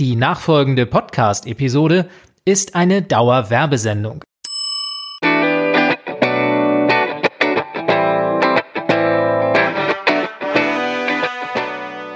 Die nachfolgende Podcast-Episode ist eine Dauerwerbesendung.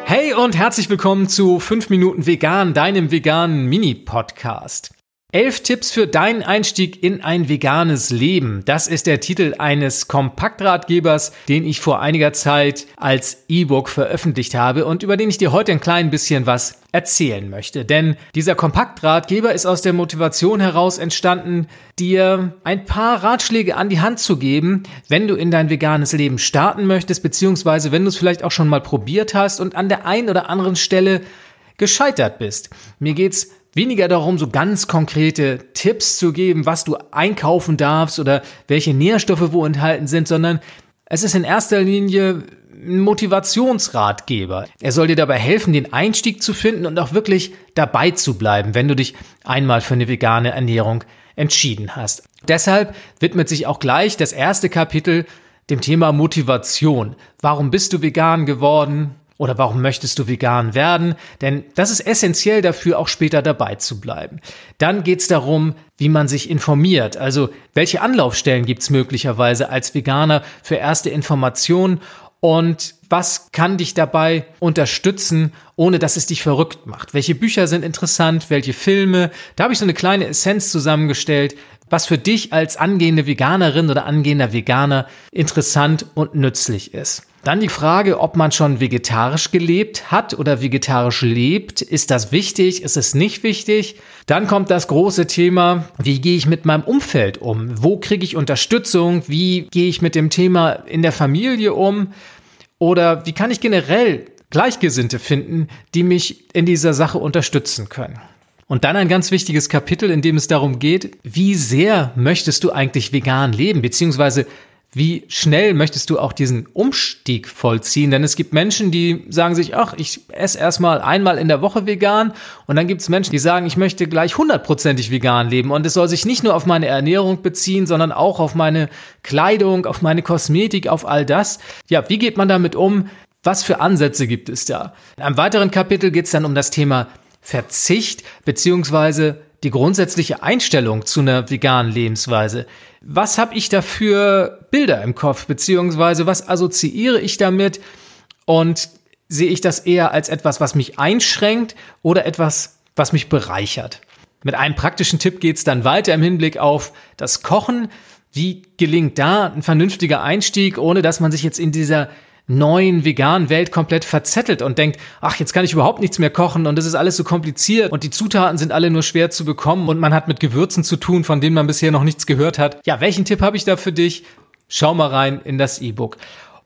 Hey und herzlich willkommen zu 5 Minuten Vegan, deinem veganen Mini-Podcast. Elf Tipps für deinen Einstieg in ein veganes Leben. Das ist der Titel eines Kompaktratgebers, den ich vor einiger Zeit als E-Book veröffentlicht habe und über den ich dir heute ein klein bisschen was erzählen möchte. Denn dieser Kompaktratgeber ist aus der Motivation heraus entstanden, dir ein paar Ratschläge an die Hand zu geben, wenn du in dein veganes Leben starten möchtest, beziehungsweise wenn du es vielleicht auch schon mal probiert hast und an der einen oder anderen Stelle gescheitert bist. Mir geht's weniger darum, so ganz konkrete Tipps zu geben, was du einkaufen darfst oder welche Nährstoffe wo enthalten sind, sondern es ist in erster Linie Motivationsratgeber. Er soll dir dabei helfen, den Einstieg zu finden und auch wirklich dabei zu bleiben, wenn du dich einmal für eine vegane Ernährung entschieden hast. Deshalb widmet sich auch gleich das erste Kapitel dem Thema Motivation. Warum bist du vegan geworden? Oder warum möchtest du vegan werden? Denn das ist essentiell dafür, auch später dabei zu bleiben. Dann geht es darum, wie man sich informiert. Also welche Anlaufstellen gibt es möglicherweise als Veganer für erste Informationen und was kann dich dabei unterstützen, ohne dass es dich verrückt macht? Welche Bücher sind interessant? Welche Filme? Da habe ich so eine kleine Essenz zusammengestellt, was für dich als angehende Veganerin oder angehender Veganer interessant und nützlich ist. Dann die Frage, ob man schon vegetarisch gelebt hat oder vegetarisch lebt. Ist das wichtig? Ist es nicht wichtig? Dann kommt das große Thema, wie gehe ich mit meinem Umfeld um? Wo kriege ich Unterstützung? Wie gehe ich mit dem Thema in der Familie um? Oder wie kann ich generell Gleichgesinnte finden, die mich in dieser Sache unterstützen können? Und dann ein ganz wichtiges Kapitel, in dem es darum geht, wie sehr möchtest du eigentlich vegan leben, beziehungsweise wie schnell möchtest du auch diesen Umstieg vollziehen? Denn es gibt Menschen, die sagen sich, ach, ich esse erstmal einmal in der Woche vegan. Und dann gibt es Menschen, die sagen, ich möchte gleich hundertprozentig vegan leben. Und es soll sich nicht nur auf meine Ernährung beziehen, sondern auch auf meine Kleidung, auf meine Kosmetik, auf all das. Ja, wie geht man damit um? Was für Ansätze gibt es da? In einem weiteren Kapitel geht es dann um das Thema Verzicht beziehungsweise die grundsätzliche Einstellung zu einer veganen Lebensweise. Was habe ich da für Bilder im Kopf, beziehungsweise was assoziiere ich damit und sehe ich das eher als etwas, was mich einschränkt oder etwas, was mich bereichert? Mit einem praktischen Tipp geht es dann weiter im Hinblick auf das Kochen. Wie gelingt da ein vernünftiger Einstieg, ohne dass man sich jetzt in dieser neuen veganen Welt komplett verzettelt und denkt, ach, jetzt kann ich überhaupt nichts mehr kochen und das ist alles so kompliziert und die Zutaten sind alle nur schwer zu bekommen und man hat mit Gewürzen zu tun, von denen man bisher noch nichts gehört hat. Ja, welchen Tipp habe ich da für dich? Schau mal rein in das E-Book.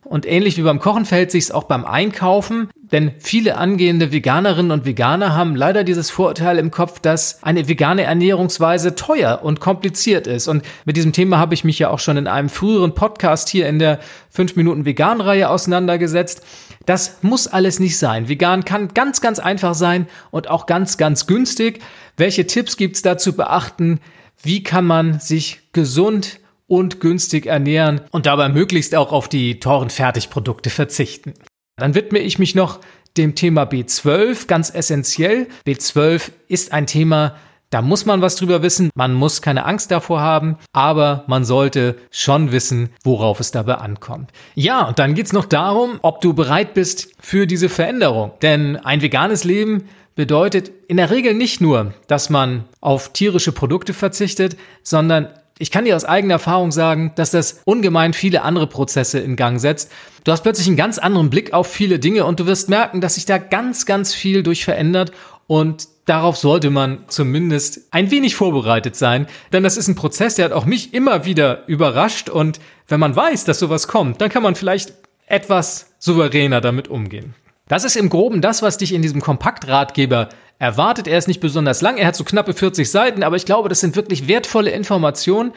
Und ähnlich wie beim Kochen verhält sich auch beim Einkaufen, denn viele angehende Veganerinnen und Veganer haben leider dieses Vorurteil im Kopf, dass eine vegane Ernährungsweise teuer und kompliziert ist. Und mit diesem Thema habe ich mich ja auch schon in einem früheren Podcast hier in der 5 Minuten Vegan-Reihe auseinandergesetzt. Das muss alles nicht sein. Vegan kann ganz, ganz einfach sein und auch ganz, ganz günstig. Welche Tipps gibt es da zu beachten? Wie kann man sich gesund und günstig ernähren und dabei möglichst auch auf die teuren Fertigprodukte verzichten. Dann widme ich mich noch dem Thema B12 ganz essentiell. B12 ist ein Thema, da muss man was drüber wissen. Man muss keine Angst davor haben, aber man sollte schon wissen, worauf es dabei ankommt. Ja, und dann geht's noch darum, ob du bereit bist für diese Veränderung. Denn ein veganes Leben bedeutet in der Regel nicht nur, dass man auf tierische Produkte verzichtet, sondern ich kann dir aus eigener Erfahrung sagen, dass das ungemein viele andere Prozesse in Gang setzt. Du hast plötzlich einen ganz anderen Blick auf viele Dinge und du wirst merken, dass sich da ganz, ganz viel durch verändert und darauf sollte man zumindest ein wenig vorbereitet sein, denn das ist ein Prozess, der hat auch mich immer wieder überrascht und wenn man weiß, dass sowas kommt, dann kann man vielleicht etwas souveräner damit umgehen. Das ist im Groben das, was dich in diesem Kompaktratgeber erwartet. Er ist nicht besonders lang, er hat so knappe 40 Seiten, aber ich glaube, das sind wirklich wertvolle Informationen.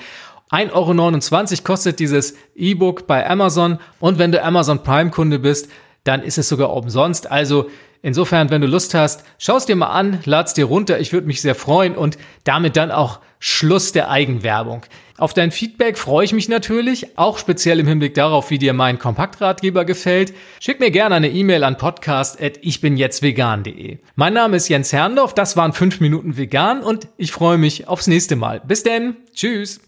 1,29 Euro kostet dieses E-Book bei Amazon und wenn du Amazon Prime-Kunde bist, dann ist es sogar umsonst. Also insofern, wenn du Lust hast, schau es dir mal an, lad's dir runter, ich würde mich sehr freuen und damit dann auch Schluss der Eigenwerbung. Auf dein Feedback freue ich mich natürlich, auch speziell im Hinblick darauf, wie dir mein Kompaktratgeber gefällt. Schick mir gerne eine E-Mail an podcast.ichbinjetztvegan.de. Mein Name ist Jens Herndorf, das waren 5 Minuten vegan und ich freue mich aufs nächste Mal. Bis denn, tschüss.